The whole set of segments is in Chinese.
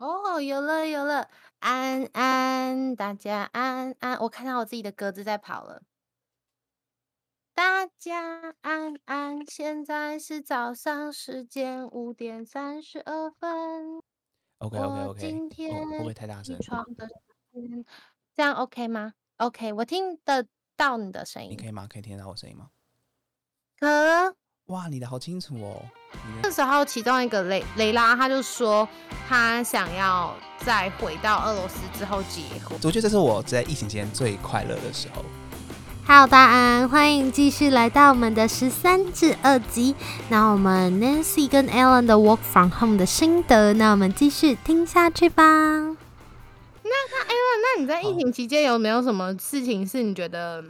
哦，有了有了，安安，大家安安，我看到我自己的格子在跑了。大家安安，现在是早上时间五点三十二分。OK OK OK，今天哦会不会太大声？床的，这样 OK 吗？OK，我听得到你的声音。你可以吗？可以听得到我声音吗？可哇，你的好清楚哦。你的那时候，其中一个雷雷拉他就说，他想要再回到俄罗斯之后结婚。我觉得这是我在疫情期间最快乐的时候。Hello，大欢迎继续来到我们的十三至二集。那我们 Nancy 跟 Alan 的 Work from Home 的心得，那我们继续听下去吧。那你在疫情期间有没有什么事情是你觉得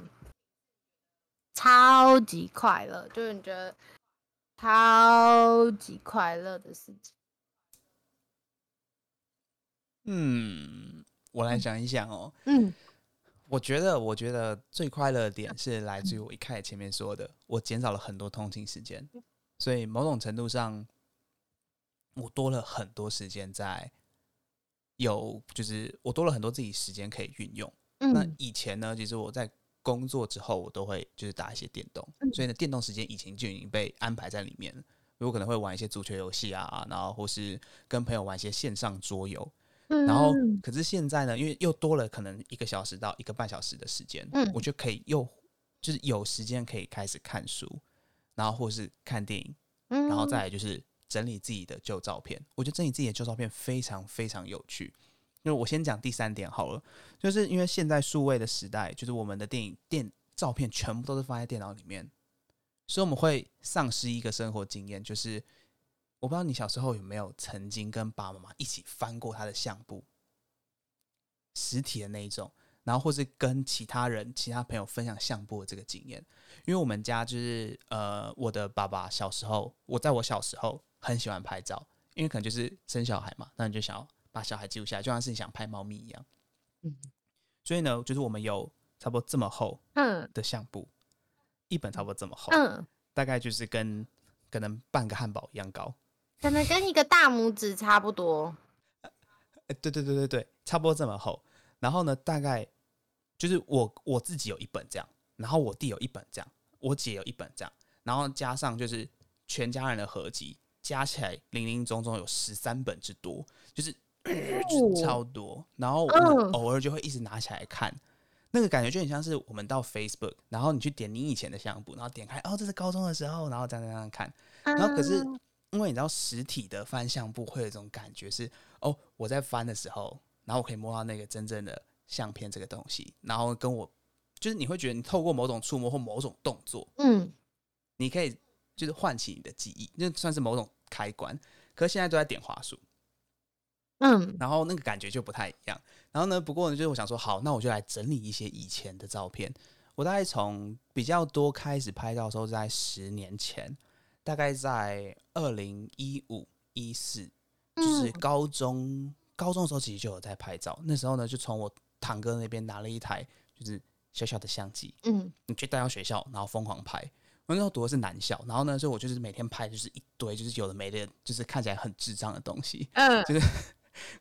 超级快乐？就是你觉得超级快乐的事情？嗯，我来想一想哦。嗯，我觉得，我觉得最快乐的点是来自于我一开始前面说的，我减少了很多通勤时间，所以某种程度上，我多了很多时间在有，就是我多了很多自己时间可以运用。那嗯以前呢，其实我在工作之后，我都会就是打一些电动，嗯所以呢，电动时间以前就已经被安排在里面了。我可能会玩一些足球游戏啊，然后或是跟朋友玩一些线上桌游。然后嗯，可是现在呢，因为又多了可能一个小时到一个半小时的时间，嗯我就可以又就是有时间可以开始看书，然后或是看电影，嗯然后再来就是整理自己的旧照片。我觉得整理自己的旧照片非常非常有趣。因为我先讲第三点好了，就是因为现在数位的时代，就是我们的电影电照片全部都是放在电脑里面，所以我们会丧失一个生活经验，就是我不知道你小时候有没有曾经跟爸爸妈妈一起翻过他的相簿，实体的那一种，然后或是跟其他人、其他朋友分享相簿的这个经验。因为我们家就是呃，我的爸爸小时候，我在我小时候很喜欢拍照，因为可能就是生小孩嘛，那你就想要把小孩记录下来，就像是你想拍猫咪一样。嗯所以呢，就是我们有差不多这么厚嗯的相簿，一本差不多这么厚，嗯，大概就是跟可能半个汉堡一样高。可能跟一个大拇指差不多。哎，对对对对对，差不多这么厚。然后呢，大概就是我我自己有一本这样，然后我弟有一本这样，我姐有一本这样，然后加上就是全家人的合集，加起来零零总总有十三本之多，就是、就超多。然后我们嗯偶尔就会一直拿起来看。那个感觉就很像是我们到 Facebook，然后你去点你以前的相簿，然后点开哦，这是高中的时候，然后这样这样看，然后可是嗯因为你知道实体的翻相簿会有一种感觉是，哦，我在翻的时候，然后我可以摸到那个真正的相片这个东西，然后跟我就是你会觉得你透过某种触摸或某种动作，嗯你可以就是唤起你的记忆，那算是某种开关。可是现在都在点滑鼠，嗯然后那个感觉就不太一样。然后呢，不过呢，就是我想说，好，那我就来整理一些以前的照片。我大概从比较多开始拍照的时候，在十年前，大概在二零一五一四，就是嗯高中、高中的时候，其实就有在拍照。那时候呢，就从我堂哥那边拿了一台就是小小的相机，嗯你去带到学校，然后疯狂拍。我那时候读的是男校，然后呢，所以我就是每天拍就是一堆就是有的没的，就是看起来很智障的东西。嗯就是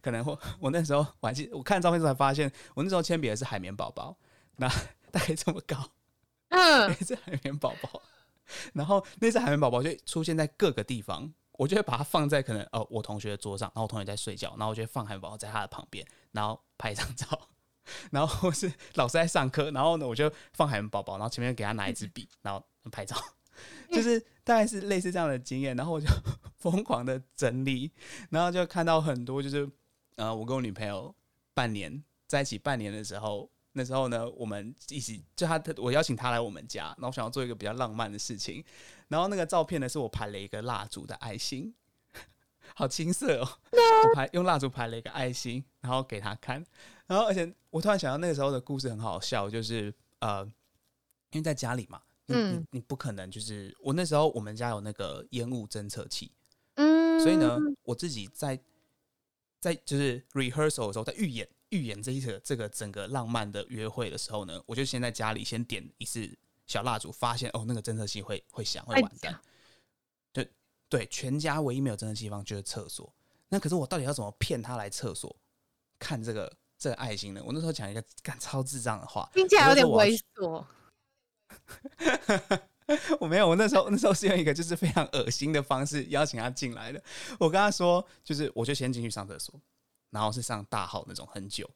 可能我我那时候我还记，我看照片才发现，我那时候铅笔也是海绵宝宝，那 大概这么高，嗯一只海绵宝宝，然后那只海绵宝宝就出现在各个地方，我就会把它放在可能哦我同学的桌上，然后我同学在睡觉，然后我就会放海绵宝宝在他的旁边，然后拍一张照。然后是老师在上课，然后呢，我就放海绵宝宝，然后前面给他拿一支笔，然后拍照，就是大概是类似这样的经验。然后我就 疯狂的整理，然后就看到很多，就是呃，我跟我女朋友半年在一起半年的时候，那时候呢，我们一起就他我邀请他来我们家，然后我想要做一个比较浪漫的事情，然后那个照片呢是我排了一个蜡烛的爱心，好青涩哦，我排用蜡烛排了一个爱心，然后给他看，然后而且我突然想到那个时候的故事很好笑，就是呃，因为在家里嘛。嗯你不可能就是我那时候我们家有那个烟雾侦测器，嗯，所以呢，我自己在在就是 rehearsal 的时候，在预演预演这一个这个整个浪漫的约会的时候呢，我就先在家里先点一次小蜡烛，发现哦那个侦测器会会响会会完蛋，对对，全家唯一没有侦测器的地方就是厕所。那可是我到底要怎么骗他来厕所看这个这个爱心呢？我那时候讲一个干超智障的话，听起来有点猥琐。我没有，我那时候那时候是用一个就是非常恶心的方式邀请他进来的。我跟他说，就是我就先进去上厕所，然后是上大号那种很久，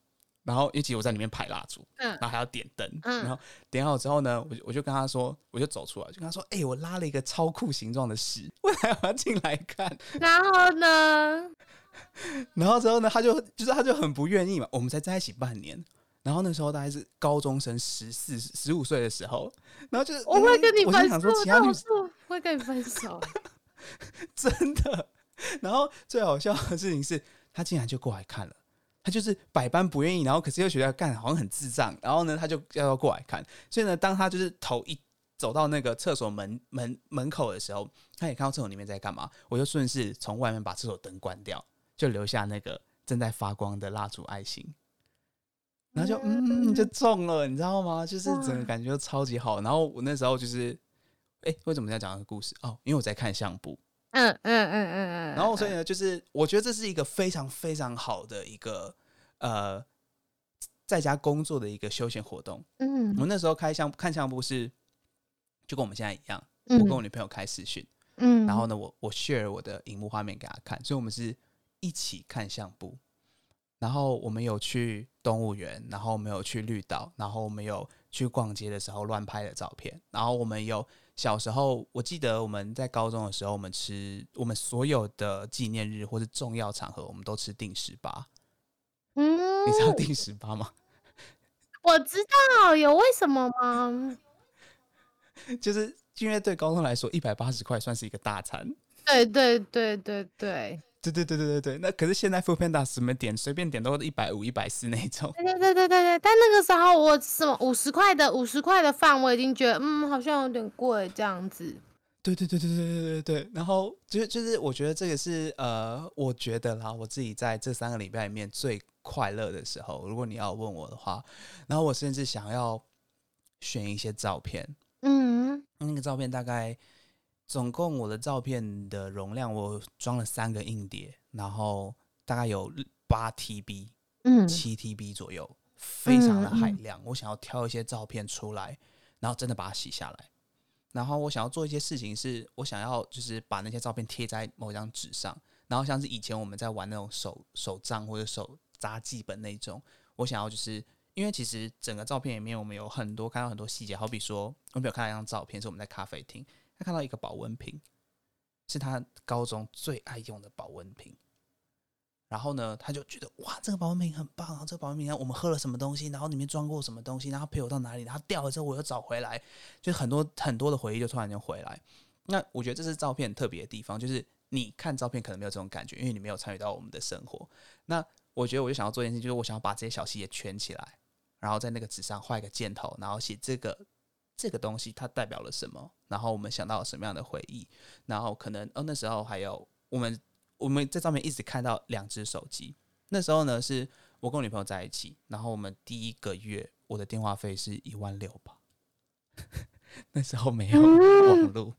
然后因为我在里面排蜡烛，嗯然后还要点灯，嗯然后点好之后呢，我就我就跟他说，我就走出来，就跟他说，哎、我拉了一个超酷形状的屎，我还要进来看。然后呢？然后之后呢，他就就是他就很不愿意嘛。我们才在一起半年，然后那时候大概是高中生十四十五岁的时候，然后就是我会跟你分手会跟你分手。真的。然后最好笑的事情是，他竟然就过来看了。他就是百般不愿意，然后可是又觉得干好像很智障，然后呢，他就要要过来看。所以呢，当他就是头一走到那个厕所门门门口的时候，他也看到厕所里面在干嘛。我就顺势从外面把厕所灯关掉，就留下那个正在发光的蜡烛爱心。然后就嗯，就中了，你知道吗？就是整个感觉就超级好。然后我那时候就是，哎、为什么要讲这个故事？哦，因为我在看相簿。嗯嗯嗯嗯嗯。然后所以呢，就是我觉得这是一个非常非常好的一个呃，在家工作的一个休闲活动。嗯我那时候开相看相簿是，就跟我们现在一样，嗯我跟我女朋友开视讯，嗯，然后呢，我我 share 我的荧幕画面给她看，所以我们是一起看相簿。然后我们有去动物园，然后我们有去绿岛，然后我们有去逛街的时候乱拍的照片，然后我们有小时候，我记得我们在高中的时候，我们吃我们所有的纪念日或是重要场合，我们都吃定十八。嗯，你知道定十八吗？我知道有为什么吗？就是因为对高中来说，一百八十块算是一个大餐。对对对对对对对对对对对，那可是现在 Food Panda 什么点随便点都一百五、一百四那种。对对对对对对，但那个时候我什么五十块的五十块的饭，我已经觉得嗯好像有点贵这样子。对对对对对对对对，然后就就是我觉得这个是呃，我觉得啦，我自己在这三个礼拜里面最快乐的时候。如果你要问我的话，然后我甚至想要选一些照片，嗯那个照片大概总共我的照片的容量，我装了三个硬碟，然后大概有八 TB、嗯七 TB 左右，非常的海量。我想要挑一些照片出来，然后真的把它洗下来。然后我想要做一些事情，是我想要就是把那些照片贴在某一张纸上，然后像是以前我们在玩那种手手账或者手札记本那种，我想要就是因为其实整个照片里面我们有很多看到很多细节，好比说我们有看到一张照片是我们在咖啡厅，他看到一个保温瓶，是他高中最爱用的保温瓶。然后呢，他就觉得哇，这个保温瓶很棒啊！这个保温瓶，我们喝了什么东西，然后里面装过什么东西，然后陪我到哪里，然后掉了之后我又找回来，就很多很多的回忆就突然间回来。那我觉得这是照片特别的地方，就是你看照片可能没有这种感觉，因为你没有参与到我们的生活。那我觉得我就想要做一件事，就是我想要把这些小细节圈起来，然后在那个纸上画一个箭头，然后写这个这个东西它代表了什么，然后我们想到了什么样的回忆，然后可能哦那时候还有我们我们在上面一直看到两只手机，那时候呢是我跟我女朋友在一起，然后我们第一个月我的电话费是一万六吧，那时候没有网络，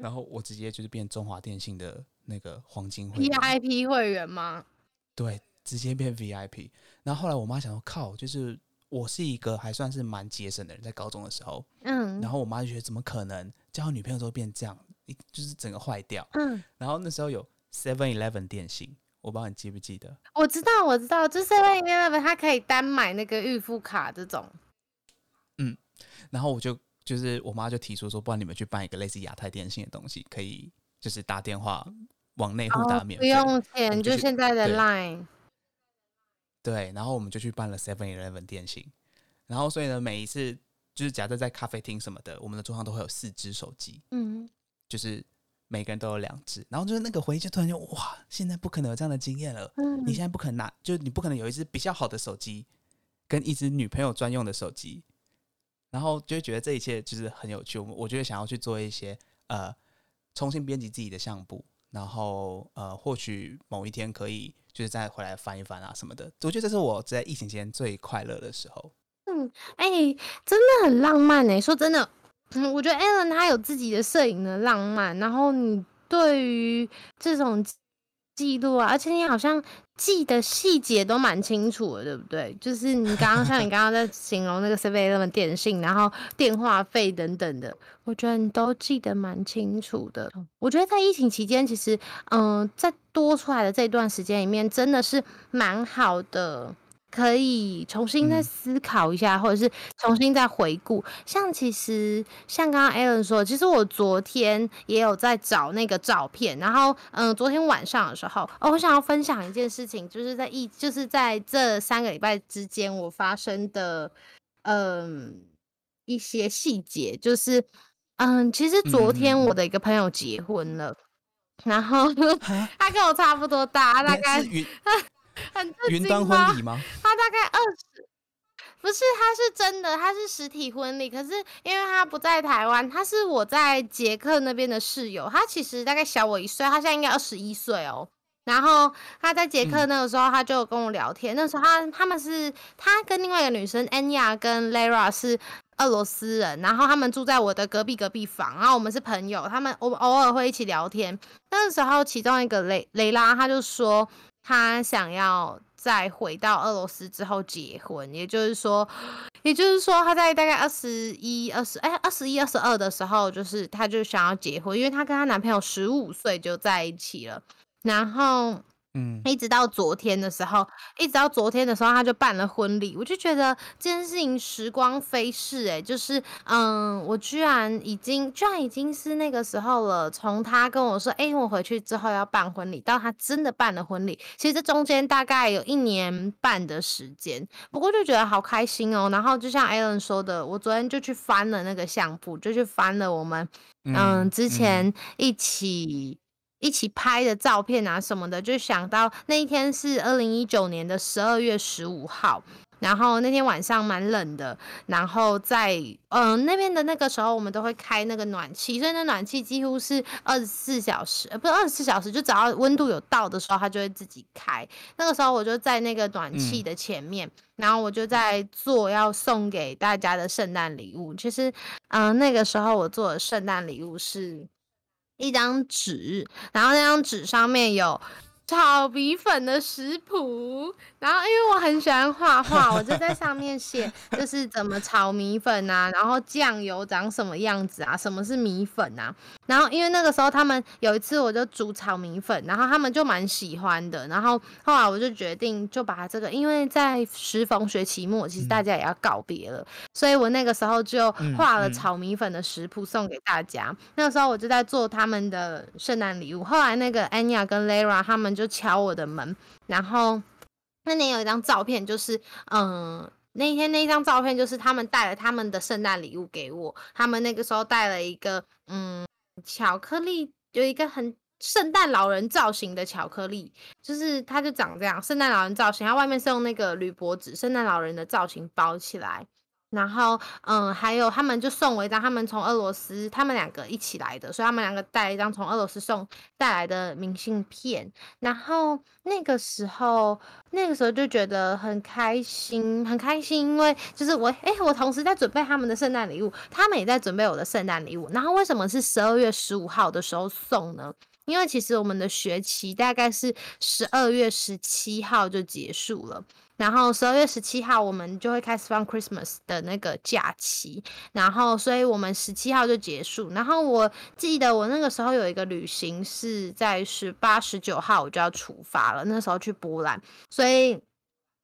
然后我直接就是变中华电信的那个黄金会员，，VIP 会员吗？对，直接变 VIP。然后后来我妈想说，靠，就是我是一个还算是蛮节省的人，在高中的时候，嗯然后我妈就觉得怎么可能交女朋友之后变这样，一就是整个坏掉。嗯，然后那时候有 Seven Eleven 电信，我不知道你记不记得？我知道我知道，就是 Seven Eleven 它可以单买那个预付卡这种。嗯然后我就就是我妈就提出说，不然你们去办一个类似亚太电信的东西，可以就是打电话往内互打哦，不免费。用钱，就现在的 Line。对，然后我们就去办了 Seven Eleven 电信，然后所以呢，每一次就是假设在咖啡厅什么的，我们的桌上都会有四只手机，嗯，就是每个人都有两只，然后就是那个回忆就突然就哇，现在不可能有这样的经验了，嗯。你现在不可能拿，就是你不可能有一只比较好的手机，跟一只女朋友专用的手机，然后就会觉得这一切就是很有趣。我们我觉得想要去做一些呃重新编辑自己的相簿，然后呃或许某一天可以就是再回来翻一翻啊什么的。我觉得这是我在疫情期间最快乐的时候。嗯哎、真的很浪漫哎、说真的，嗯，我觉得 Alan 他有自己的摄影的浪漫，然后你对于这种记录啊，而且你好像记得细节都蛮清楚的，对不对？就是你刚刚像你刚刚在形容那个 Seven Eleven 电信，然后电话费等等的，我觉得你都记得蛮清楚的。我觉得在疫情期间，其实嗯，在多出来的这段时间里面，真的是蛮好的。可以重新再思考一下，或者是重新再回顾。像其实像刚刚 Alan 说，其实我昨天也有在找那个照片，然后嗯，昨天晚上的时候，哦，我想要分享一件事情，就是在一就是在这三个礼拜之间我发生的嗯一些细节，就是嗯，其实昨天我的一个朋友结婚了，然后 他跟我差不多大，大概。很云端婚礼吗？他大概二十，不是，他是真的，他是实体婚礼。可是因为他不在台湾，他是我在捷克那边的室友。他其实大概小我一岁，他现在应该二十一岁哦。然后他在捷克那个时候，他就跟我聊天。那时候他他们是他跟另外一个女生 Anya 跟 Lara 是俄罗斯人，然后他们住在我的隔壁隔壁房，然后我们是朋友。他们我偶尔会一起聊天。那个时候，其中一个雷雷拉他就说。她想要再回到俄罗斯之后结婚，也就是说，也就是说她在大概二十一、二十哎二十一、二十二的时候，就是她就想要结婚，因为她跟她男朋友十五岁就在一起了，然后。嗯，一直到昨天的时候，一直到昨天的时候，他就办了婚礼。我就觉得这件事情时光飞逝，哎，就是，嗯，我居然已经，居然已经是那个时候了。从他跟我说，哎，我回去之后要办婚礼，到他真的办了婚礼，其实这中间大概有一年半的时间。不过就觉得好开心哦。然后就像 Alan 说的，我昨天就去翻了那个相簿，就去翻了我们，嗯，之前一起。一起拍的照片啊什么的，就想到那一天是二零一九年的十二月十五号，然后那天晚上蛮冷的，然后在嗯那边的那个时候，我们都会开那个暖气，所以那暖气几乎是二十四小时，呃不是二十四小时，就只要温度有到的时候，它就会自己开。那个时候我就在那个暖气的前面，然后我就在做要送给大家的圣诞礼物。其实，嗯那个时候我做的圣诞礼物是。一张纸，然后那张纸上面有炒米粉的食谱，然后因为我很喜欢画画，我就在上面写，就是怎么炒米粉啊，然后酱油长什么样子啊，什么是米粉啊。然后因为那个时候他们有一次我就煮炒米粉，然后他们就蛮喜欢的。然后后来我就决定就把这个，因为在时逢学期末，其实大家也要告别了，所以我那个时候就画了炒米粉的食谱送给大家。那个时候我就在做他们的圣诞礼物。后来那个 Anya 跟 Lara 他们就就敲我的门，然后那年有一张照片，就是嗯，那天那张照片就是他们带了他们的圣诞礼物给我。他们那个时候带了一个嗯。巧克力有一个很圣诞老人造型的巧克力，就是它就长这样，圣诞老人造型，它外面是用那个铝箔纸，圣诞老人的造型包起来。然后，嗯，还有他们就送我一张，他们从俄罗斯，他们两个一起来的，所以他们两个带一张从俄罗斯送带来的明信片。然后那个时候，那个时候就觉得很开心，很开心，因为就是我，哎，我同时在准备他们的圣诞礼物，他们也在准备我的圣诞礼物。然后为什么是十二月十五号的时候送呢？因为其实我们的学期大概是十二月十七号就结束了。然后十二月十七号，我们就会开始放 Christmas 的那个假期，然后，所以我们十七号就结束。然后我记得我那个时候有一个旅行是在十八、十九号我就要出发了，那时候去波兰。所以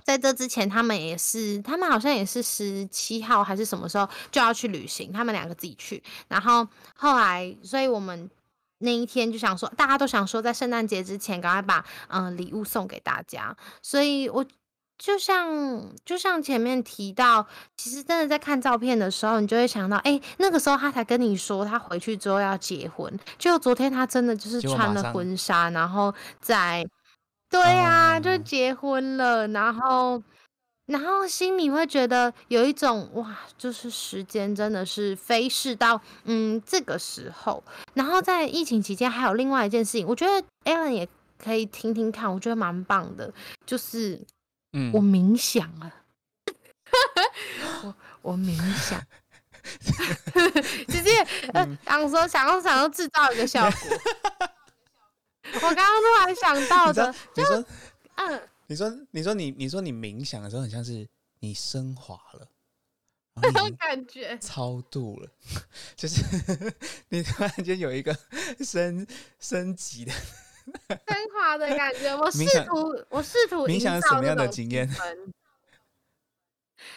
在这之前，他们也是，他们好像也是十七号还是什么时候就要去旅行，他们两个自己去。然后后来，所以我们那一天就想说，大家都想说在圣诞节之前赶快把嗯礼物送给大家，所以我。就像就像前面提到，其实真的在看照片的时候，你就会想到，哎，那个时候他才跟你说他回去之后要结婚，就昨天他真的就是穿了婚纱，然后在，对呀，就结婚了，然后然后心里会觉得有一种哇，就是时间真的是飞逝到嗯这个时候，然后在疫情期间还有另外一件事情，我觉得 Alan 也可以听听看，我觉得蛮棒的，就是。嗯，我冥想啊，我我冥想，直接呃，想说想要想要制造一个效果，我刚刚突然想到的，，你说，嗯，你说，你说你，你说你冥想的时候，很像是你升华了，那种感觉，超度了，就是你突然间有一个升升级的升华的感觉。我试图，我试图冥营想什么样的经验？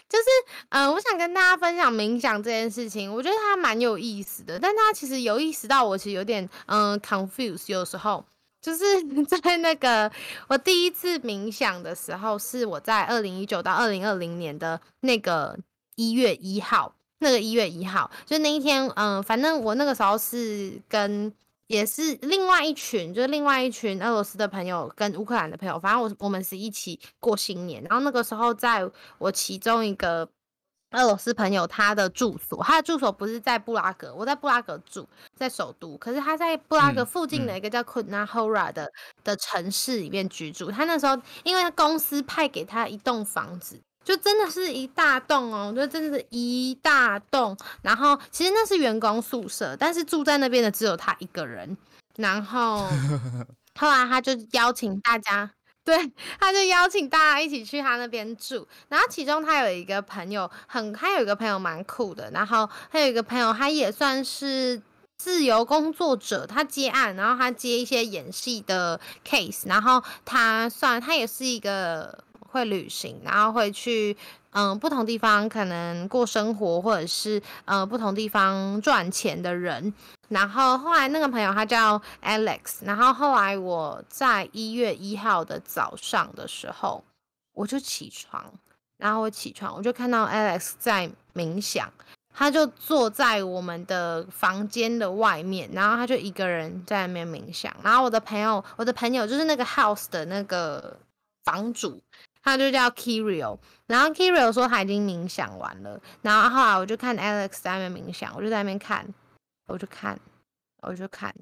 就是，嗯、我想跟大家分享冥想这件事情，我觉得它蛮有意思的，但它其实有意识到我其实有点嗯、confuse，有时候。就是 在那个我第一次冥想的时候，是我在二零一九到二零二零年的那个一月一号，那个一月一号，就那一天，嗯、反正我那个时候是跟也是另外一群，就是另外一群俄罗斯的朋友跟乌克兰的朋友，反正我我们是一起过新年。然后那个时候，在我其中一个俄罗斯朋友他的住所，他的住所不是在布拉格，我在布拉格住，在首都，可是他在布拉格嗯附近的嗯一个叫 Kutnahora 的的城市里面居住。他那时候因为公司派给他一栋房子。就真的是一大栋哦，就真的是一大栋。然后其实那是员工宿舍，但是住在那边的只有他一个人。然后 后来他就邀请大家，对，他就邀请大家一起去他那边住。然后其中他有一个朋友很，他有一个朋友蛮酷的，然后还有一个朋友他也算是。自由工作者，他接案，然后他接一些演戏的 case，然后他算他也是一个会旅行，然后会去嗯不同地方可能过生活，或者是呃不同地方赚钱的人。然后后来那个朋友他叫 Alex，然后后来我在一月一号的早上的时候，我就起床，然后我起床我就看到 Alex 在冥想。他就坐在我们的房间的外面，然后他就一个人在那边冥想。然后我的朋友，我的朋友就是那个 house 的那个房主，他就叫 Kirio。然后 Kirio 说他已经冥想完了，然后后来我就看 Alex 在那边冥想，我就在那边看，我就看，我就看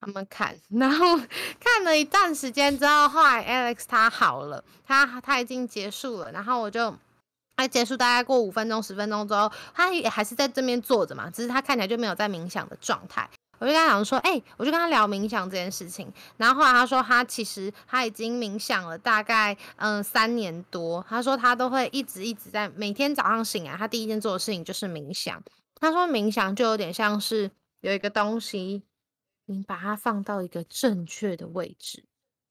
他们看，然后看了一段时间之后，后来 Alex 他好了，他他已经结束了，然后我就。他结束大概过五分钟、十分钟之后，他也还是在这边坐着嘛，只是他看起来就没有在冥想的状态。我就跟他讲说，哎、我就跟他聊冥想这件事情，然后后来他说他其实他已经冥想了大概嗯三年多，他说他都会一直一直在每天早上醒来，他第一件做的事情就是冥想。他说冥想就有点像是有一个东西，你把它放到一个正确的位置，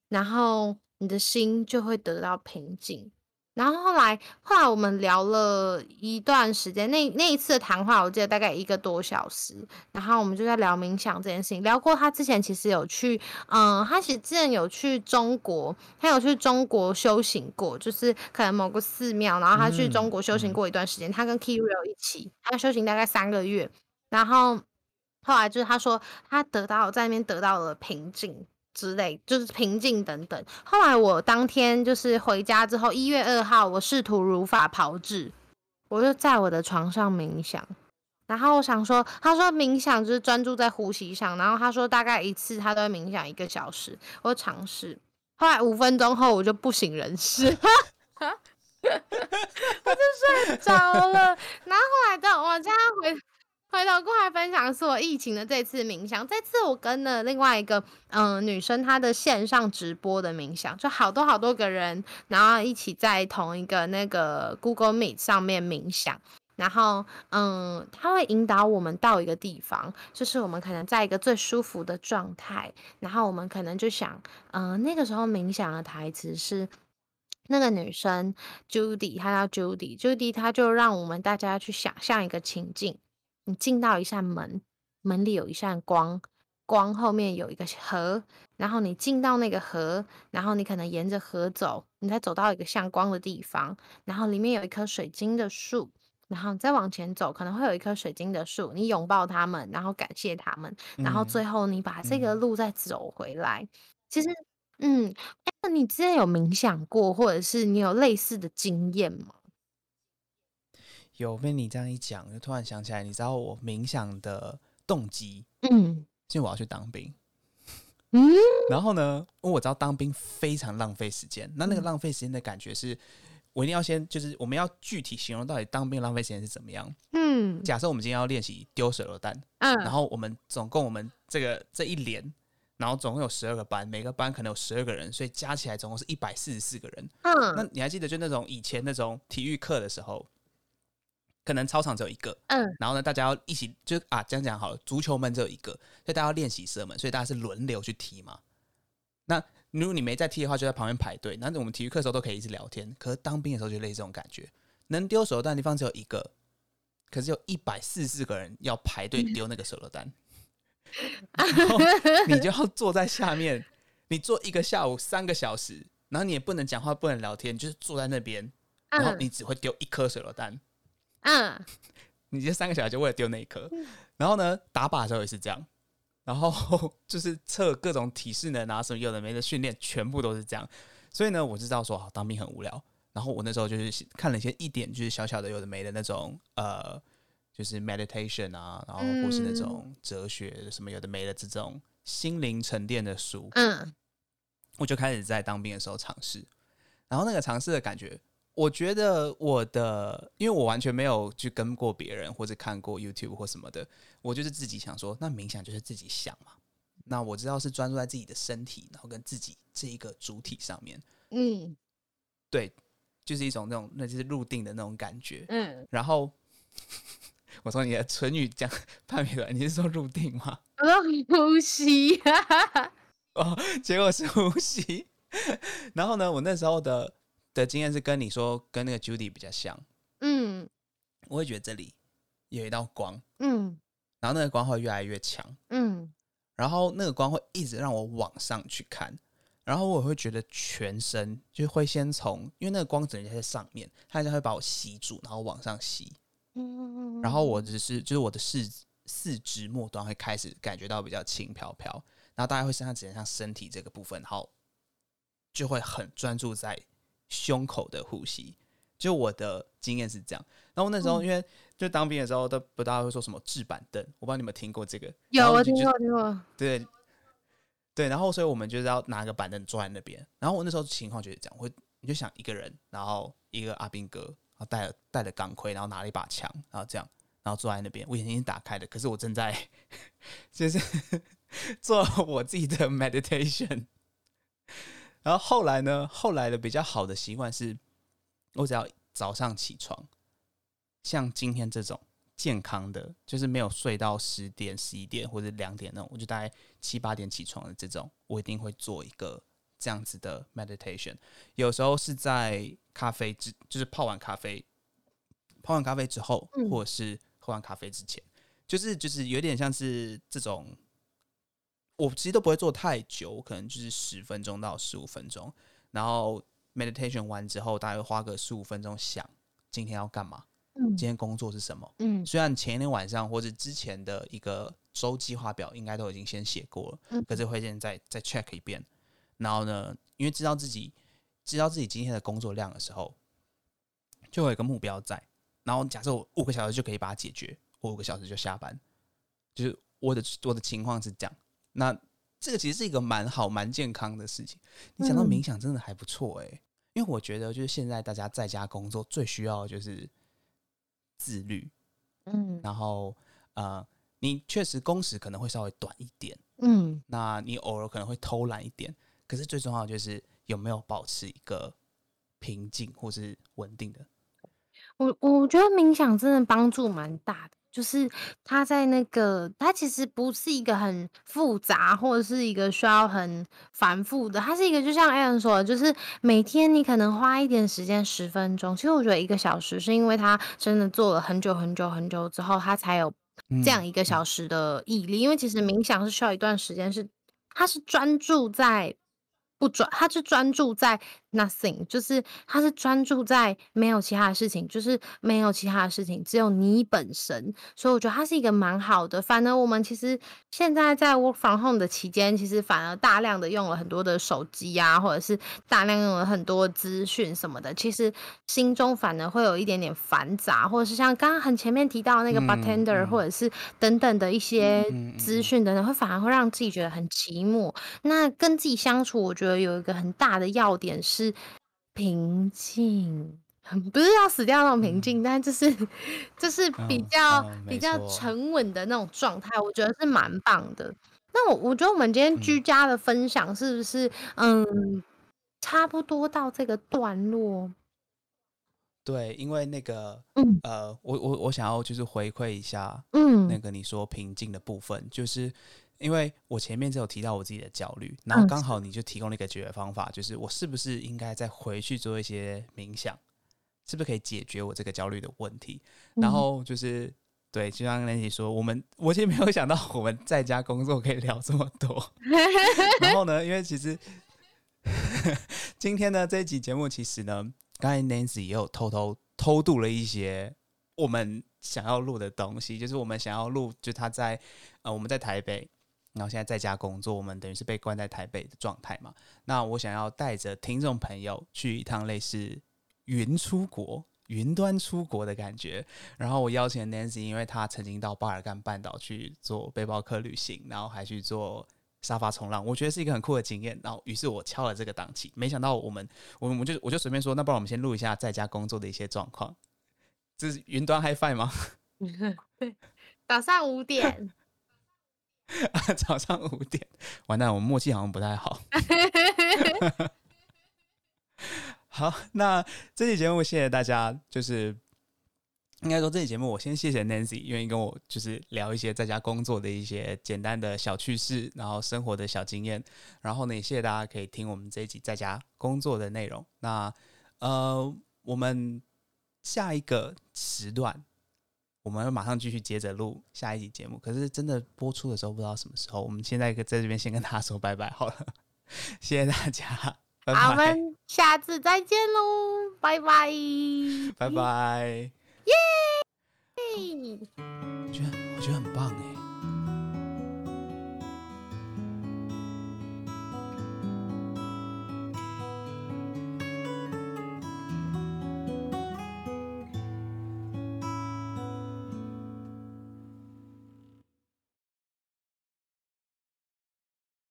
然后你的心就会得到平静。然后后来，后来我们聊了一段时间，那那一次的谈话，我记得大概一个多小时。然后我们就在聊冥想这件事情，聊过他之前其实有去，嗯，他其实之前有去中国，他有去中国修行过，就是可能某个寺庙，然后他去中国修行过一段时间，他跟 Kirill 一起，他修行大概三个月，然后后来就是他说他得到在那边得到了平静。之类，就是平静等等。后来我当天就是回家之后，一月二号，我试图如法炮制，我就在我的床上冥想。然后我想说，他说冥想就是专注在呼吸上，然后他说大概一次他都会冥想一个小时，我尝试。后来五分钟后我就不省人事，我就睡着了。然后后来到我家回回头过来分享是我疫情的这次冥想，这次我跟了另外一个嗯、女生，她的线上直播的冥想，就好多好多个人，然后一起在同一个那个 Google Meet 上面冥想。然后，嗯，他会引导我们到一个地方，就是我们可能在一个最舒服的状态，然后我们可能就想，嗯，那个时候冥想的台词是那个女生 Judy，她叫 Judy，Judy 她就让我们大家去想象一个情境，你进到一扇门，门里有一扇光，光后面有一个河，然后你进到那个河，然后你可能沿着河走，你再走到一个像光的地方，然后里面有一棵水晶的树。然后你再往前走，可能会有一棵水晶的树，你拥抱它们，然后感谢它们，然后嗯最后你把这个嗯路再走回来。其实，嗯，哎那你之前有冥想过，或者是你有类似的经验吗？有被你这样一讲，就突然想起来，你知道我冥想的动机，嗯是因为我要去当兵。嗯 然后呢，因为我知道当兵非常浪费时间，那那个嗯浪费时间的感觉是，我一定要先就是我们要具体形容到底当兵浪费时间是怎么样。嗯假设我们今天要练习丢手榴弹，嗯，然后我们总共我们这个这一连然后总共有十二个班，每个班可能有十二个人，所以加起来总共是一百四十四个人。嗯那嗯你还记得就那种以前那种体育课的时候，可能操场只有一个，嗯然后呢，大家要一起就啊这样讲好了，足球门只有一个，所以大家要练习射门，所以大家是轮流去踢嘛。那如果你没在踢的话，就在旁边排队。那我们体育课的时候都可以一直聊天，可是当兵的时候就类似这种感觉，能丢手榴弹的地方只有一个，可是有一百四十四个人要排队丢那个手榴弹，然后你就要坐在下面，你坐一个下午三个小时，然后你也不能讲话，不能聊天，你就是坐在那边，然后你嗯只会丢一颗手榴弹。嗯你这三个小孩就为了丢那一颗，然后呢，打靶的时候也是这样，然后就是测各种体适能啊，什么有的没的训练，全部都是这样。所以呢，我知道说，好当兵很无聊。然后我那时候就是看了一些一点，就是小小的有的没的那种呃，就是 meditation 啊，然后或是那种哲学什么有的没的这种心灵沉淀的书，嗯。我就开始在当兵的时候尝试，然后那个尝试的感觉，我觉得我的，因为我完全没有去跟过别人或者看过 YouTube 或什么的，我就是自己想说，那冥想就是自己想嘛。那我知道是专注在自己的身体，然后跟自己这一个主体上面，嗯对，就是一种那种那就是入定的那种感觉。嗯，然后 我从你的唇语讲判别了，你是说入定吗？我 要呼吸。哦，结果是呼吸。然后呢，我那时候的的经验是跟你说，跟那个 Judy 比较像。嗯。我会觉得这里有一道光，嗯。然后那个光会越来越强，嗯。然后那个光会一直让我往上去看，然后我会觉得全身就会先从，因为那个光整天在上面，它就会把我吸住，然后往上吸，嗯，然后我只是就是我的四四肢末端会开始感觉到比较轻飘飘，然后大概会剩下只剩像身体这个部分，然后就会很专注在胸口的呼吸。就我的经验是这样，然后那时候因为就当兵的时候都不大家会说什么置板凳，我不知道你们听过这个？有我后就就听过听过。对对，然后所以我们就是要拿个板凳坐在那边，然后我那时候情况就是这样，我你就想一个人，然后一个阿兵哥，然后带了带了钢盔，然后拿了一把枪，然后这样，然后坐在那边，我眼睛已经打开了，可是我正在 就是 做我自己的 meditation。然后后来呢，后来的比较好的习惯是，我只要早上起床，像今天这种健康的，就是没有睡到十点、十一点或者两点那种，我就大概七八点起床的这种，我一定会做一个这样子的 meditation。有时候是在咖啡之，就是泡完咖啡，泡完咖啡之后，嗯或者是喝完咖啡之前，就是就是有点像是这种。我其实都不会做太久，我可能就是十分钟到十五分钟，然后 meditation 完之后，大概会花个十五分钟想今天要干嘛，嗯今天工作是什么。嗯虽然前一天晚上或者之前的一个周计划表应该都已经先写过了，嗯可是会现在再 check 一遍。然后呢，因为知道自己知道自己今天的工作量的时候，就会有一个目标在。然后假设我五个小时就可以把它解决，我五个小时就下班。就是我的我的情况是这样。那这个其实是一个蛮好蛮健康的事情。你讲到嗯。冥想真的还不错诶、因为我觉得就是现在大家在家工作最需要的就是自律，嗯。然后呃，你确实工时可能会稍微短一点，嗯。那你偶尔可能会偷懒一点，可是最重要的就是有没有保持一个平静或是稳定的。我我觉得冥想真的帮助蛮大的，就是它在那个，它其实不是一个很复杂或者是一个需要很繁复的，它是一个就像 Aaron 说的，就是每天你可能花一点时间，十分钟。其实我觉得一个小时是因为他真的做了很久很久很久之后，他才有这样嗯一个小时的毅力。因为其实冥想是需要一段时间是，他是专注在不专，他是专注在 nothing，就是他是专注在没有其他的事情，就是没有其他的事情，只有你本身。所以我觉得它是一个蛮好的。反而我们其实现在在 work from home 的期间，其实反而大量的用了很多的手机啊，或者是大量用了很多资讯什么的，其实心中反而会有一点点繁杂，或者是像刚刚很前面提到那个嗯 bartender，、嗯或者是等等的一些资讯等等，会反而会让自己觉得很寂寞。那跟自己相处，我觉得有一个很大的要点是平静。不是要死掉那种平静，但就是就是比嗯较、嗯比较沉稳的那种状态，我觉得是蛮棒的。那我我觉得我们今天嗯居家的分享是不是嗯差不多到这个段落？对，因为那个嗯呃，我我我想要就是回馈一下嗯那个你说平静的部分，就是因为我前面只有提到我自己的焦虑，然后嗯刚好你就提供了一个解决方法，就是我是不是应该再回去做一些冥想，是不是可以解决我这个焦虑的问题？然嗯后就是对，就像 Nancy 说，我们我其实没有想到我们在家工作可以聊这么多。然后呢，因为其实 今天呢这一集节目，其实呢，刚才 Nancy 也有偷偷偷渡了一些我们想要录的东西，就是我们想要录，就他在呃我们在台北，然后现在在家工作，我们等于是被关在台北的状态嘛。那我想要带着听众朋友去一趟类似云出国。云端出国的感觉，然后我邀请 Nancy，因为她曾经到巴尔干半岛去做背包客旅行，然后还去做沙发冲浪，我觉得是一个很酷的经验。然后，于是我敲了这个档期，没想到我们，我们我就我就随便说，那不然我们先录一下在家工作的一些状况。这是云端 HiFi 吗？早上五点，啊 早上五点，完蛋，我们默契好像不太好。好，那这期节目谢谢大家，就是应该说这期节目我先谢谢 Nancy 愿意跟我就是聊一些在家工作的一些简单的小趣事，然后生活的小经验，然后呢也谢谢大家可以听我们这一集在家工作的内容。那呃，我们下一个时段。我们马上继续接着录下一集节目，可是真的播出的时候不知道什么时候。我们现在在这边先跟大家说拜拜好了，谢谢大家，我拜，们下次再见喽，拜拜，拜拜。耶！我觉得我觉得很棒哎。